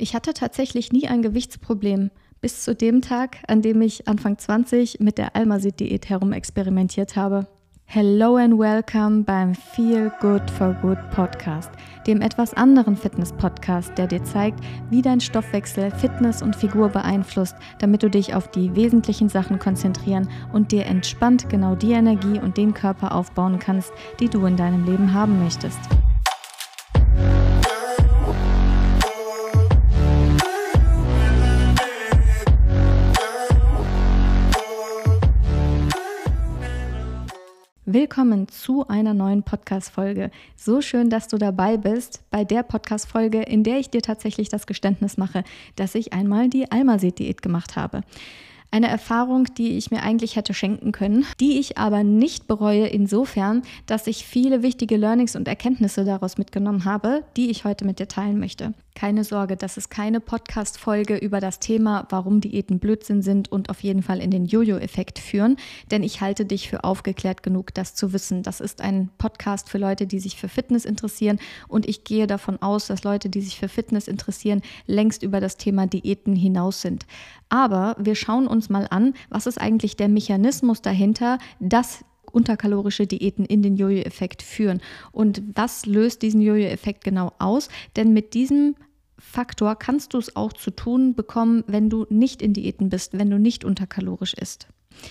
Ich hatte tatsächlich nie ein Gewichtsproblem, bis zu dem Tag, an dem ich Anfang 20 mit der Almasit-Diät herumexperimentiert habe. Hello and welcome beim Feel Good for Good Podcast, dem etwas anderen Fitness-Podcast, der dir zeigt, wie dein Stoffwechsel Fitness und Figur beeinflusst, damit du dich auf die wesentlichen Sachen konzentrieren und dir entspannt genau die Energie und den Körper aufbauen kannst, die du in deinem Leben haben möchtest. Willkommen zu einer neuen Podcast-Folge. So schön, dass du dabei bist bei der Podcast-Folge, in der ich dir tatsächlich das Geständnis mache, dass ich einmal die Almased-Diät gemacht habe. Eine Erfahrung, die ich mir eigentlich hätte schenken können, die ich aber nicht bereue insofern, dass ich viele wichtige Learnings und Erkenntnisse daraus mitgenommen habe, die ich heute mit dir teilen möchte. Keine Sorge, das ist keine Podcast-Folge über das Thema, warum Diäten Blödsinn sind und auf jeden Fall in den Jojo-Effekt führen, denn ich halte dich für aufgeklärt genug, das zu wissen. Das ist ein Podcast für Leute, die sich für Fitness interessieren und ich gehe davon aus, dass Leute, die sich für Fitness interessieren, längst über das Thema Diäten hinaus sind. Aber wir schauen uns mal an, was ist eigentlich der Mechanismus dahinter, dass unterkalorische Diäten in den Jojo-Effekt führen. Und was löst diesen Jojo-Effekt genau aus? Denn mit diesem Faktor kannst du es auch zu tun bekommen, wenn du nicht in Diäten bist, wenn du nicht unterkalorisch isst.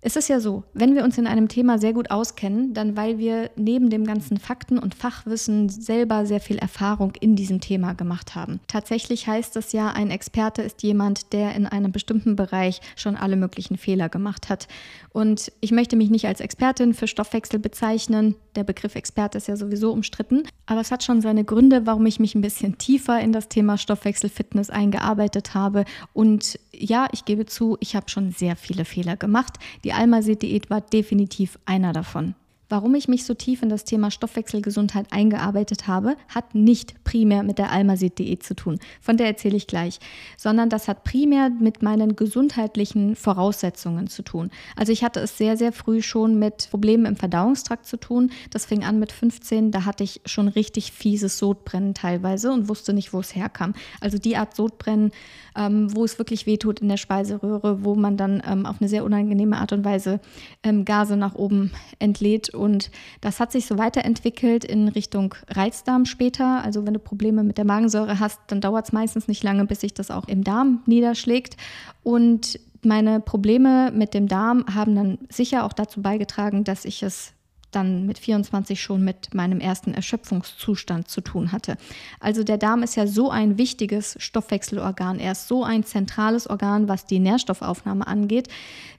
Es ist ja so, wenn wir uns in einem Thema sehr gut auskennen, dann weil wir neben dem ganzen Fakten- und Fachwissen selber sehr viel Erfahrung in diesem Thema gemacht haben. Tatsächlich heißt das ja, ein Experte ist jemand, der in einem bestimmten Bereich schon alle möglichen Fehler gemacht hat. Und ich möchte mich nicht als Expertin für Stoffwechsel bezeichnen. Der Begriff Experte ist ja sowieso umstritten. Aber es hat schon seine Gründe, warum ich mich ein bisschen tiefer in das Thema Stoffwechselfitness eingearbeitet habe. Und ja, ich gebe zu, ich habe schon sehr viele Fehler gemacht. Die Almased-Diät war definitiv einer davon. Warum ich mich so tief in das Thema Stoffwechselgesundheit eingearbeitet habe, hat nicht primär mit der Almasit-Diät zu tun, von der erzähle ich gleich, sondern das hat primär mit meinen gesundheitlichen Voraussetzungen zu tun. Also ich hatte es sehr, sehr früh schon mit Problemen im Verdauungstrakt zu tun. Das fing an mit 15, da hatte ich schon richtig fieses Sodbrennen teilweise und wusste nicht, wo es herkam. Also die Art Sodbrennen, ähm, wo es wirklich wehtut in der Speiseröhre, wo man dann ähm, auf eine sehr unangenehme Art und Weise ähm, Gase nach oben entlädt und das hat sich so weiterentwickelt in Richtung Reizdarm später. Also wenn du Probleme mit der Magensäure hast, dann dauert es meistens nicht lange, bis sich das auch im Darm niederschlägt. Und meine Probleme mit dem Darm haben dann sicher auch dazu beigetragen, dass ich es dann mit 24 schon mit meinem ersten Erschöpfungszustand zu tun hatte. Also der Darm ist ja so ein wichtiges Stoffwechselorgan. Er ist so ein zentrales Organ, was die Nährstoffaufnahme angeht.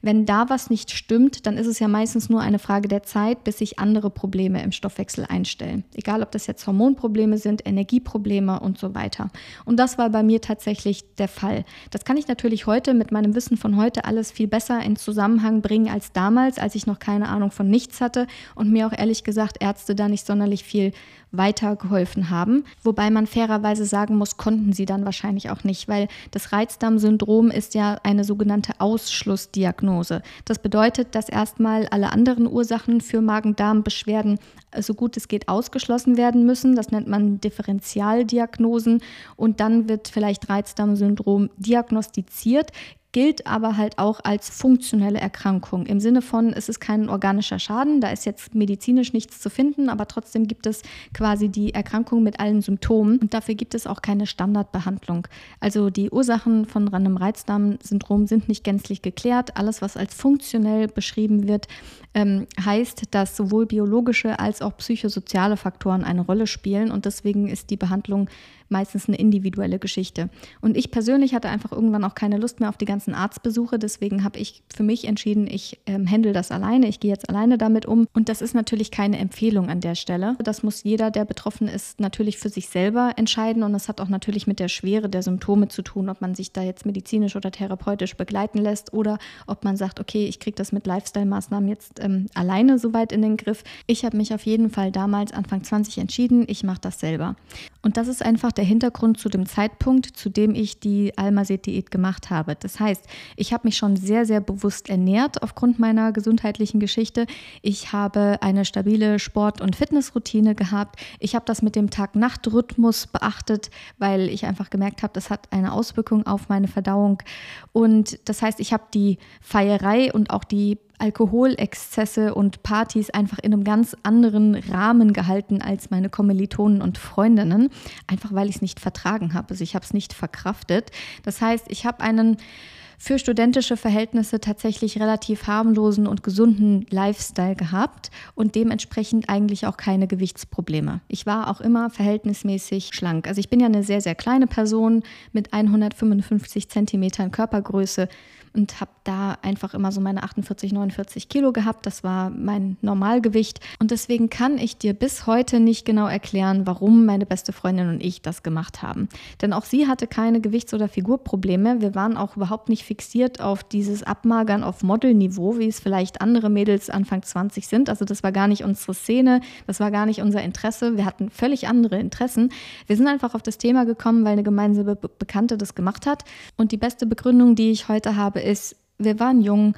Wenn da was nicht stimmt, dann ist es ja meistens nur eine Frage der Zeit, bis sich andere Probleme im Stoffwechsel einstellen. Egal, ob das jetzt Hormonprobleme sind, Energieprobleme und so weiter. Und das war bei mir tatsächlich der Fall. Das kann ich natürlich heute mit meinem Wissen von heute alles viel besser in Zusammenhang bringen als damals, als ich noch keine Ahnung von nichts hatte und mir auch ehrlich gesagt Ärzte da nicht sonderlich viel weitergeholfen haben. Wobei man fairerweise sagen muss, konnten sie dann wahrscheinlich auch nicht, weil das Reizdarmsyndrom ist ja eine sogenannte Ausschlussdiagnose. Das bedeutet, dass erstmal alle anderen Ursachen für Magen-Darm-Beschwerden so gut es geht ausgeschlossen werden müssen. Das nennt man Differentialdiagnosen. Und dann wird vielleicht Reizdarmsyndrom diagnostiziert gilt aber halt auch als funktionelle Erkrankung. Im Sinne von, es ist kein organischer Schaden, da ist jetzt medizinisch nichts zu finden, aber trotzdem gibt es quasi die Erkrankung mit allen Symptomen und dafür gibt es auch keine Standardbehandlung. Also die Ursachen von einem Reizdarmsyndrom sind nicht gänzlich geklärt. Alles, was als funktionell beschrieben wird, ähm, heißt, dass sowohl biologische als auch psychosoziale Faktoren eine Rolle spielen und deswegen ist die Behandlung meistens eine individuelle Geschichte. Und ich persönlich hatte einfach irgendwann auch keine Lust mehr auf die ganzen Arztbesuche. Deswegen habe ich für mich entschieden, ich ähm, handle das alleine. Ich gehe jetzt alleine damit um. Und das ist natürlich keine Empfehlung an der Stelle. Das muss jeder, der betroffen ist, natürlich für sich selber entscheiden. Und das hat auch natürlich mit der Schwere der Symptome zu tun, ob man sich da jetzt medizinisch oder therapeutisch begleiten lässt oder ob man sagt, okay, ich kriege das mit Lifestyle-Maßnahmen jetzt ähm, alleine soweit in den Griff. Ich habe mich auf jeden Fall damals Anfang 20 entschieden, ich mache das selber. Und das ist einfach der Hintergrund zu dem Zeitpunkt, zu dem ich die Almased-Diät gemacht habe. Das heißt, ich habe mich schon sehr, sehr bewusst ernährt aufgrund meiner gesundheitlichen Geschichte. Ich habe eine stabile Sport- und Fitnessroutine gehabt. Ich habe das mit dem Tag-Nacht-Rhythmus beachtet, weil ich einfach gemerkt habe, das hat eine Auswirkung auf meine Verdauung. Und das heißt, ich habe die Feierei und auch die Alkoholexzesse und Partys einfach in einem ganz anderen Rahmen gehalten als meine Kommilitonen und Freundinnen, einfach weil ich es nicht vertragen habe. Also ich habe es nicht verkraftet. Das heißt, ich habe einen für studentische Verhältnisse tatsächlich relativ harmlosen und gesunden Lifestyle gehabt und dementsprechend eigentlich auch keine Gewichtsprobleme. Ich war auch immer verhältnismäßig schlank. Also ich bin ja eine sehr, sehr kleine Person mit 155 Zentimetern Körpergröße und habe da einfach immer so meine 48, 49 Kilo gehabt. Das war mein Normalgewicht. Und deswegen kann ich dir bis heute nicht genau erklären, warum meine beste Freundin und ich das gemacht haben. Denn auch sie hatte keine Gewichts- oder Figurprobleme. Wir waren auch überhaupt nicht fixiert auf dieses Abmagern auf Modelniveau, wie es vielleicht andere Mädels Anfang 20 sind. Also das war gar nicht unsere Szene, das war gar nicht unser Interesse. Wir hatten völlig andere Interessen. Wir sind einfach auf das Thema gekommen, weil eine gemeinsame Be Bekannte das gemacht hat. Und die beste Begründung, die ich heute habe, habe, ist, wir waren jung,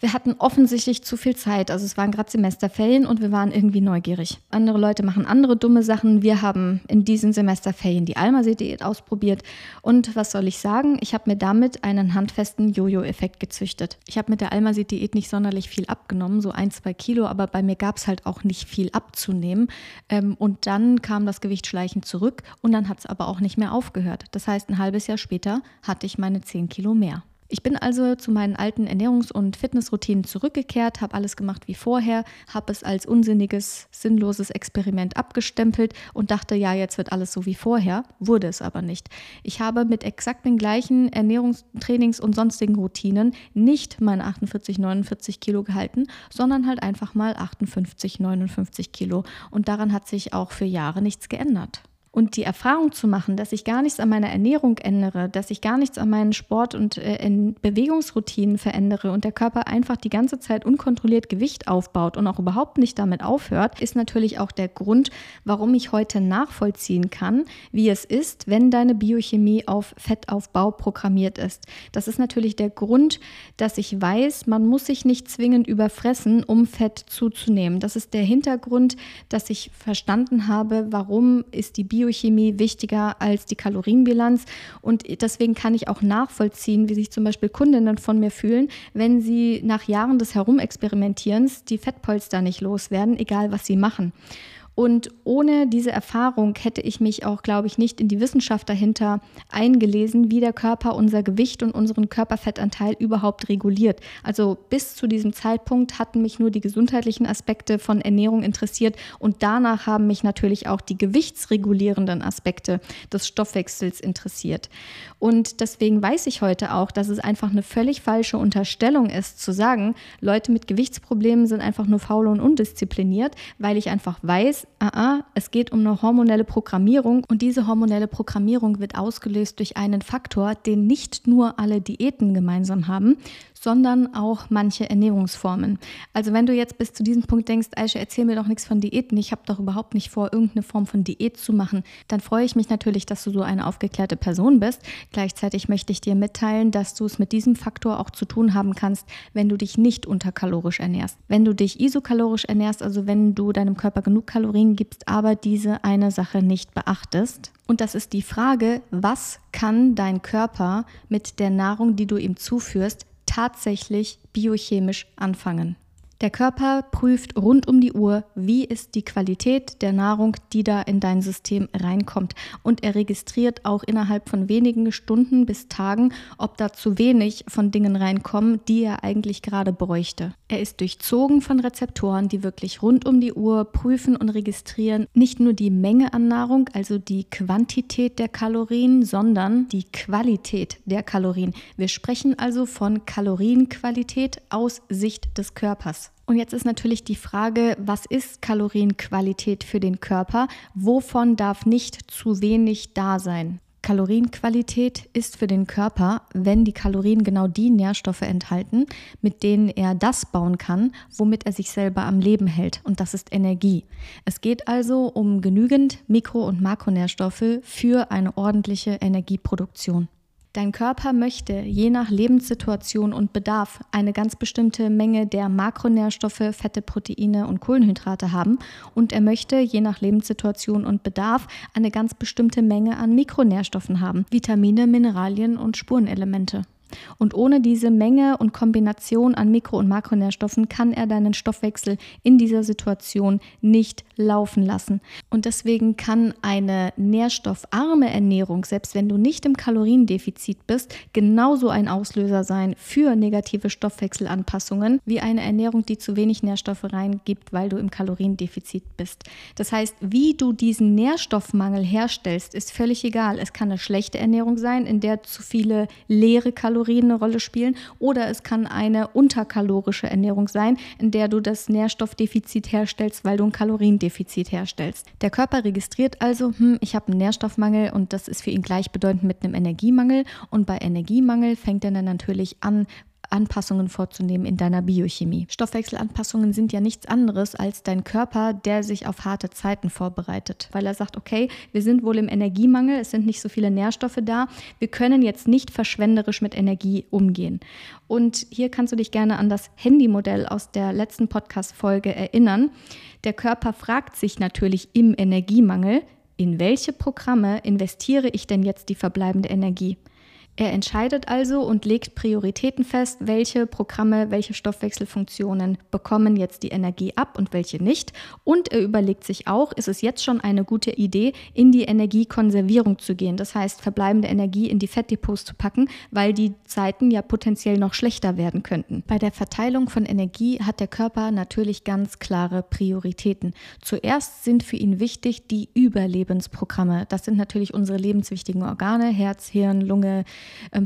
wir hatten offensichtlich zu viel Zeit. Also es waren gerade Semesterferien und wir waren irgendwie neugierig. Andere Leute machen andere dumme Sachen. Wir haben in diesen Semesterferien die Almasee-Diät ausprobiert. Und was soll ich sagen? Ich habe mir damit einen handfesten Jojo-Effekt gezüchtet. Ich habe mit der Almasee-Diät nicht sonderlich viel abgenommen, so ein, zwei Kilo, aber bei mir gab es halt auch nicht viel abzunehmen. Ähm, und dann kam das Gewicht schleichend zurück und dann hat es aber auch nicht mehr aufgehört. Das heißt, ein halbes Jahr später hatte ich meine 10 Kilo mehr. Ich bin also zu meinen alten Ernährungs- und Fitnessroutinen zurückgekehrt, habe alles gemacht wie vorher, habe es als unsinniges, sinnloses Experiment abgestempelt und dachte, ja, jetzt wird alles so wie vorher, wurde es aber nicht. Ich habe mit exakt den gleichen Ernährungstrainings und sonstigen Routinen nicht meine 48, 49 Kilo gehalten, sondern halt einfach mal 58, 59 Kilo. Und daran hat sich auch für Jahre nichts geändert. Und die Erfahrung zu machen, dass ich gar nichts an meiner Ernährung ändere, dass ich gar nichts an meinen Sport- und äh, Bewegungsroutinen verändere und der Körper einfach die ganze Zeit unkontrolliert Gewicht aufbaut und auch überhaupt nicht damit aufhört, ist natürlich auch der Grund, warum ich heute nachvollziehen kann, wie es ist, wenn deine Biochemie auf Fettaufbau programmiert ist. Das ist natürlich der Grund, dass ich weiß, man muss sich nicht zwingend überfressen, um Fett zuzunehmen. Das ist der Hintergrund, dass ich verstanden habe, warum ist die Biochemie Biochemie wichtiger als die Kalorienbilanz. Und deswegen kann ich auch nachvollziehen, wie sich zum Beispiel Kundinnen von mir fühlen, wenn sie nach Jahren des Herumexperimentierens die Fettpolster nicht loswerden, egal was sie machen. Und ohne diese Erfahrung hätte ich mich auch, glaube ich, nicht in die Wissenschaft dahinter eingelesen, wie der Körper unser Gewicht und unseren Körperfettanteil überhaupt reguliert. Also bis zu diesem Zeitpunkt hatten mich nur die gesundheitlichen Aspekte von Ernährung interessiert und danach haben mich natürlich auch die gewichtsregulierenden Aspekte des Stoffwechsels interessiert. Und deswegen weiß ich heute auch, dass es einfach eine völlig falsche Unterstellung ist, zu sagen, Leute mit Gewichtsproblemen sind einfach nur faul und undiszipliniert, weil ich einfach weiß, ah, es geht um eine hormonelle Programmierung und diese hormonelle Programmierung wird ausgelöst durch einen Faktor, den nicht nur alle Diäten gemeinsam haben, sondern auch manche Ernährungsformen. Also wenn du jetzt bis zu diesem Punkt denkst, Aisha, erzähl mir doch nichts von Diäten, ich habe doch überhaupt nicht vor, irgendeine Form von Diät zu machen, dann freue ich mich natürlich, dass du so eine aufgeklärte Person bist. Gleichzeitig möchte ich dir mitteilen, dass du es mit diesem Faktor auch zu tun haben kannst, wenn du dich nicht unterkalorisch ernährst. Wenn du dich isokalorisch ernährst, also wenn du deinem Körper genug Kalorien gibst, aber diese eine Sache nicht beachtest. Und das ist die Frage, was kann dein Körper mit der Nahrung, die du ihm zuführst, tatsächlich biochemisch anfangen. Der Körper prüft rund um die Uhr, wie ist die Qualität der Nahrung, die da in dein System reinkommt. Und er registriert auch innerhalb von wenigen Stunden bis Tagen, ob da zu wenig von Dingen reinkommen, die er eigentlich gerade bräuchte. Er ist durchzogen von Rezeptoren, die wirklich rund um die Uhr prüfen und registrieren nicht nur die Menge an Nahrung, also die Quantität der Kalorien, sondern die Qualität der Kalorien. Wir sprechen also von Kalorienqualität aus Sicht des Körpers. Und jetzt ist natürlich die Frage, was ist Kalorienqualität für den Körper? Wovon darf nicht zu wenig da sein? Kalorienqualität ist für den Körper, wenn die Kalorien genau die Nährstoffe enthalten, mit denen er das bauen kann, womit er sich selber am Leben hält. Und das ist Energie. Es geht also um genügend Mikro- und Makronährstoffe für eine ordentliche Energieproduktion. Dein Körper möchte je nach Lebenssituation und Bedarf eine ganz bestimmte Menge der Makronährstoffe, Fette, Proteine und Kohlenhydrate haben und er möchte je nach Lebenssituation und Bedarf eine ganz bestimmte Menge an Mikronährstoffen haben, Vitamine, Mineralien und Spurenelemente. Und ohne diese Menge und Kombination an Mikro- und Makronährstoffen kann er deinen Stoffwechsel in dieser Situation nicht laufen lassen. Und deswegen kann eine nährstoffarme Ernährung, selbst wenn du nicht im Kaloriendefizit bist, genauso ein Auslöser sein für negative Stoffwechselanpassungen wie eine Ernährung, die zu wenig Nährstoffe reingibt, weil du im Kaloriendefizit bist. Das heißt, wie du diesen Nährstoffmangel herstellst, ist völlig egal. Es kann eine schlechte Ernährung sein, in der zu viele leere Kalorien Kalorien eine Rolle spielen oder es kann eine unterkalorische Ernährung sein, in der du das Nährstoffdefizit herstellst, weil du ein Kaloriendefizit herstellst. Der Körper registriert also, hm, ich habe einen Nährstoffmangel und das ist für ihn gleichbedeutend mit einem Energiemangel und bei Energiemangel fängt er dann natürlich an, Anpassungen vorzunehmen in deiner Biochemie. Stoffwechselanpassungen sind ja nichts anderes als dein Körper, der sich auf harte Zeiten vorbereitet, weil er sagt, okay, wir sind wohl im Energiemangel, es sind nicht so viele Nährstoffe da, wir können jetzt nicht verschwenderisch mit Energie umgehen. Und hier kannst du dich gerne an das Handymodell aus der letzten Podcast-Folge erinnern. Der Körper fragt sich natürlich im Energiemangel, in welche Programme investiere ich denn jetzt die verbleibende Energie? Er entscheidet also und legt Prioritäten fest, welche Programme, welche Stoffwechselfunktionen bekommen jetzt die Energie ab und welche nicht. Und er überlegt sich auch, ist es jetzt schon eine gute Idee, in die Energiekonservierung zu gehen. Das heißt, verbleibende Energie in die Fettdepots zu packen, weil die Zeiten ja potenziell noch schlechter werden könnten. Bei der Verteilung von Energie hat der Körper natürlich ganz klare Prioritäten. Zuerst sind für ihn wichtig die Überlebensprogramme. Das sind natürlich unsere lebenswichtigen Organe, Herz, Hirn, Lunge,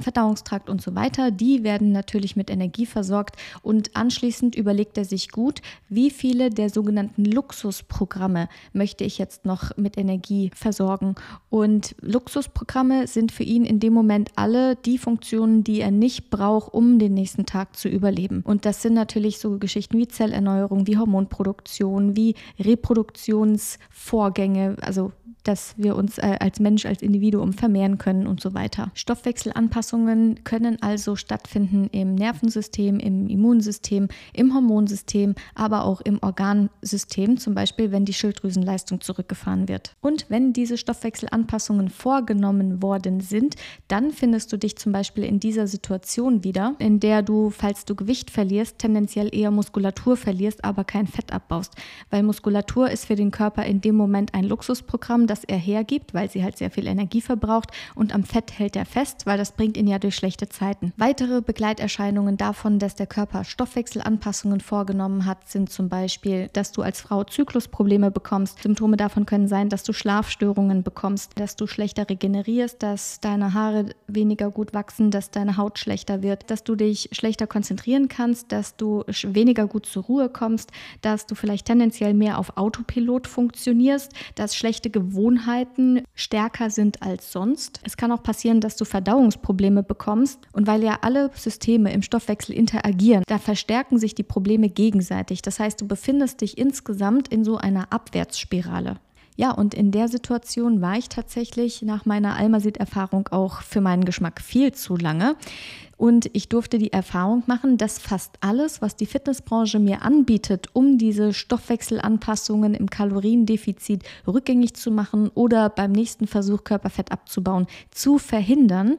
Verdauungstrakt und so weiter. Die werden natürlich mit Energie versorgt und anschließend überlegt er sich gut, wie viele der sogenannten Luxusprogramme möchte ich jetzt noch mit Energie versorgen. Und Luxusprogramme sind für ihn in dem Moment alle die Funktionen, die er nicht braucht, um den nächsten Tag zu überleben. Und das sind natürlich so Geschichten wie Zellerneuerung, wie Hormonproduktion, wie Reproduktionsvorgänge, also dass wir uns äh, als Mensch, als Individuum vermehren können und so weiter. Stoffwechselanpassungen können also stattfinden im Nervensystem, im Immunsystem, im Hormonsystem, aber auch im Organsystem, zum Beispiel wenn die Schilddrüsenleistung zurückgefahren wird. Und wenn diese Stoffwechselanpassungen vorgenommen worden sind, dann findest du dich zum Beispiel in dieser Situation wieder, in der du, falls du Gewicht verlierst, tendenziell eher Muskulatur verlierst, aber kein Fett abbaust. Weil Muskulatur ist für den Körper in dem Moment ein Luxusprogramm, das er hergibt, weil sie halt sehr viel Energie verbraucht und am Fett hält er fest, weil das bringt ihn ja durch schlechte Zeiten. Weitere Begleiterscheinungen davon, dass der Körper Stoffwechselanpassungen vorgenommen hat, sind zum Beispiel, dass du als Frau Zyklusprobleme bekommst. Symptome davon können sein, dass du Schlafstörungen bekommst, dass du schlechter regenerierst, dass deine Haare weniger gut wachsen, dass deine Haut schlechter wird, dass du dich schlechter konzentrieren kannst, dass du weniger gut zur Ruhe kommst, dass du vielleicht tendenziell mehr auf Autopilot funktionierst, dass schlechte Gewohnheiten Gewohnheiten stärker sind als sonst. Es kann auch passieren, dass du Verdauungsprobleme bekommst. Und weil ja alle Systeme im Stoffwechsel interagieren, da verstärken sich die Probleme gegenseitig. Das heißt, du befindest dich insgesamt in so einer Abwärtsspirale. Ja, und in der Situation war ich tatsächlich nach meiner Almasit-Erfahrung auch für meinen Geschmack viel zu lange. Und ich durfte die Erfahrung machen, dass fast alles, was die Fitnessbranche mir anbietet, um diese Stoffwechselanpassungen im Kaloriendefizit rückgängig zu machen oder beim nächsten Versuch Körperfett abzubauen, zu verhindern,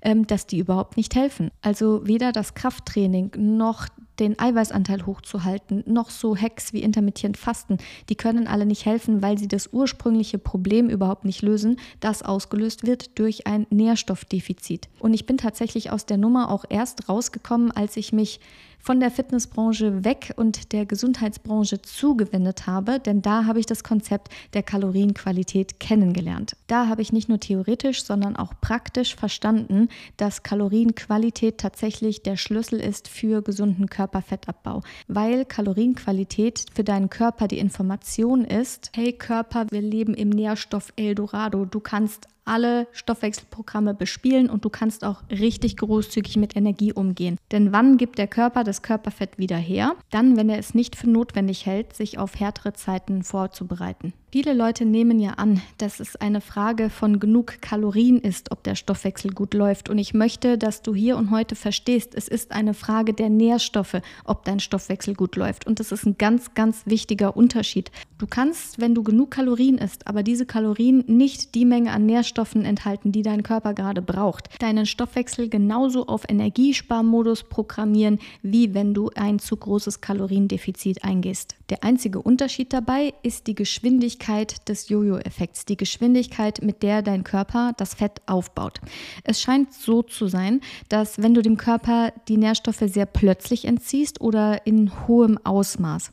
ähm, dass die überhaupt nicht helfen. Also weder das Krafttraining noch den Eiweißanteil hochzuhalten, noch so Hacks wie intermittierend Fasten, die können alle nicht helfen, weil sie das ursprüngliche Problem überhaupt nicht lösen, das ausgelöst wird durch ein Nährstoffdefizit. Und ich bin tatsächlich aus der Nummer auch erst rausgekommen, als ich mich von der Fitnessbranche weg und der Gesundheitsbranche zugewendet habe, denn da habe ich das Konzept der Kalorienqualität kennengelernt. Da habe ich nicht nur theoretisch, sondern auch praktisch verstanden, dass Kalorienqualität tatsächlich der Schlüssel ist für gesunden Körperfettabbau, weil Kalorienqualität für deinen Körper die Information ist, hey Körper, wir leben im Nährstoff Eldorado, du kannst alle Stoffwechselprogramme bespielen und du kannst auch richtig großzügig mit Energie umgehen. Denn wann gibt der Körper das Körperfett wieder her? Dann, wenn er es nicht für notwendig hält, sich auf härtere Zeiten vorzubereiten. Viele Leute nehmen ja an, dass es eine Frage von genug Kalorien ist, ob der Stoffwechsel gut läuft. Und ich möchte, dass du hier und heute verstehst, es ist eine Frage der Nährstoffe, ob dein Stoffwechsel gut läuft. Und das ist ein ganz, ganz wichtiger Unterschied. Du kannst, wenn du genug Kalorien isst, aber diese Kalorien nicht die Menge an Nährstoffen enthalten, die dein Körper gerade braucht, deinen Stoffwechsel genauso auf Energiesparmodus programmieren, wie wenn du ein zu großes Kaloriendefizit eingehst. Der einzige Unterschied dabei ist die Geschwindigkeit, des Jojo-Effekts, die Geschwindigkeit, mit der dein Körper das Fett aufbaut. Es scheint so zu sein, dass wenn du dem Körper die Nährstoffe sehr plötzlich entziehst oder in hohem Ausmaß,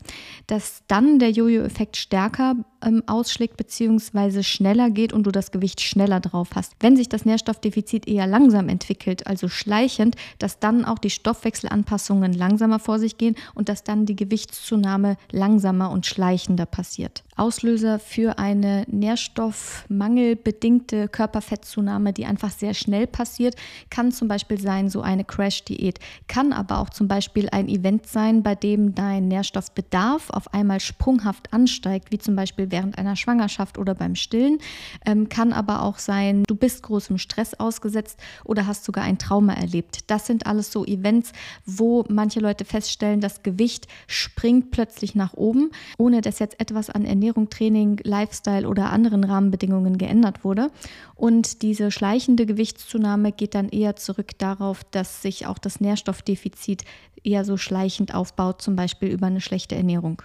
dass dann der Jojo-Effekt stärker ähm, ausschlägt bzw. schneller geht und du das Gewicht schneller drauf hast. Wenn sich das Nährstoffdefizit eher langsam entwickelt, also schleichend, dass dann auch die Stoffwechselanpassungen langsamer vor sich gehen und dass dann die Gewichtszunahme langsamer und schleichender passiert. Auslöser für eine nährstoffmangelbedingte Körperfettzunahme, die einfach sehr schnell passiert, kann zum Beispiel sein so eine Crash-Diät, kann aber auch zum Beispiel ein Event sein, bei dem dein Nährstoffbedarf auf einmal sprunghaft ansteigt, wie zum Beispiel während einer Schwangerschaft oder beim Stillen. Ähm, kann aber auch sein, du bist großem Stress ausgesetzt oder hast sogar ein Trauma erlebt. Das sind alles so Events, wo manche Leute feststellen, das Gewicht springt plötzlich nach oben, ohne dass jetzt etwas an Ernährung, Training, Lifestyle oder anderen Rahmenbedingungen geändert wurde. Und diese schleichende Gewichtszunahme geht dann eher zurück darauf, dass sich auch das Nährstoffdefizit eher so schleichend aufbaut, zum Beispiel über eine schlechte Ernährung.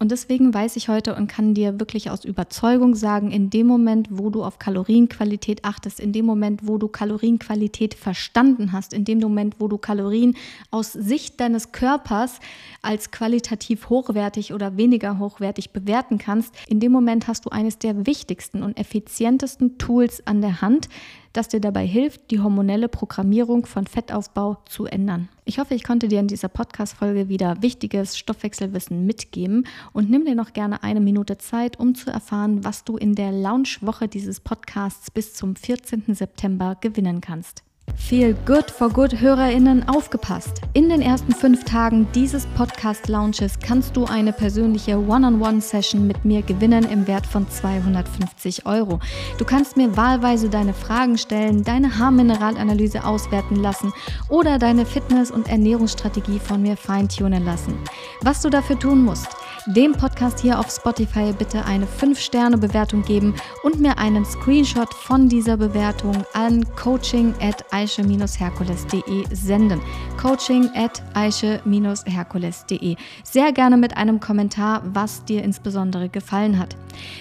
Und deswegen weiß ich heute und kann dir wirklich aus Überzeugung sagen, in dem Moment, wo du auf Kalorienqualität achtest, in dem Moment, wo du Kalorienqualität verstanden hast, in dem Moment, wo du Kalorien aus Sicht deines Körpers als qualitativ hochwertig oder weniger hochwertig bewerten kannst, in dem Moment hast du eines der wichtigsten und effizientesten Tools an der Hand, das dir dabei hilft, die hormonelle Programmierung von Fettaufbau zu ändern. Ich hoffe, ich konnte dir in dieser Podcast-Folge wieder wichtiges Stoffwechselwissen mitgeben und nimm dir noch gerne eine Minute Zeit, um zu erfahren, was du in der Launchwoche dieses Podcasts bis zum 14. September gewinnen kannst. Feel Good for Good HörerInnen aufgepasst. In den ersten fünf Tagen dieses Podcast-Launches kannst du eine persönliche One-on-One-Session mit mir gewinnen im Wert von 250 Euro. Du kannst mir wahlweise deine Fragen stellen, deine Haarmineralanalyse auswerten lassen oder deine Fitness- und Ernährungsstrategie von mir feintunen lassen. Was du dafür tun musst, dem Podcast hier auf Spotify bitte eine 5-Sterne-Bewertung geben und mir einen Screenshot von dieser Bewertung an coaching at aische-herkules.de senden. Coaching at aische-herkules.de. Sehr gerne mit einem Kommentar, was dir insbesondere gefallen hat.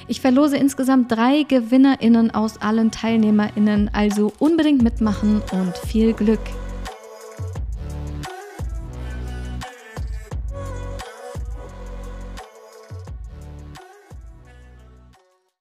Ich verlose insgesamt drei GewinnerInnen aus allen TeilnehmerInnen, also unbedingt mitmachen und viel Glück!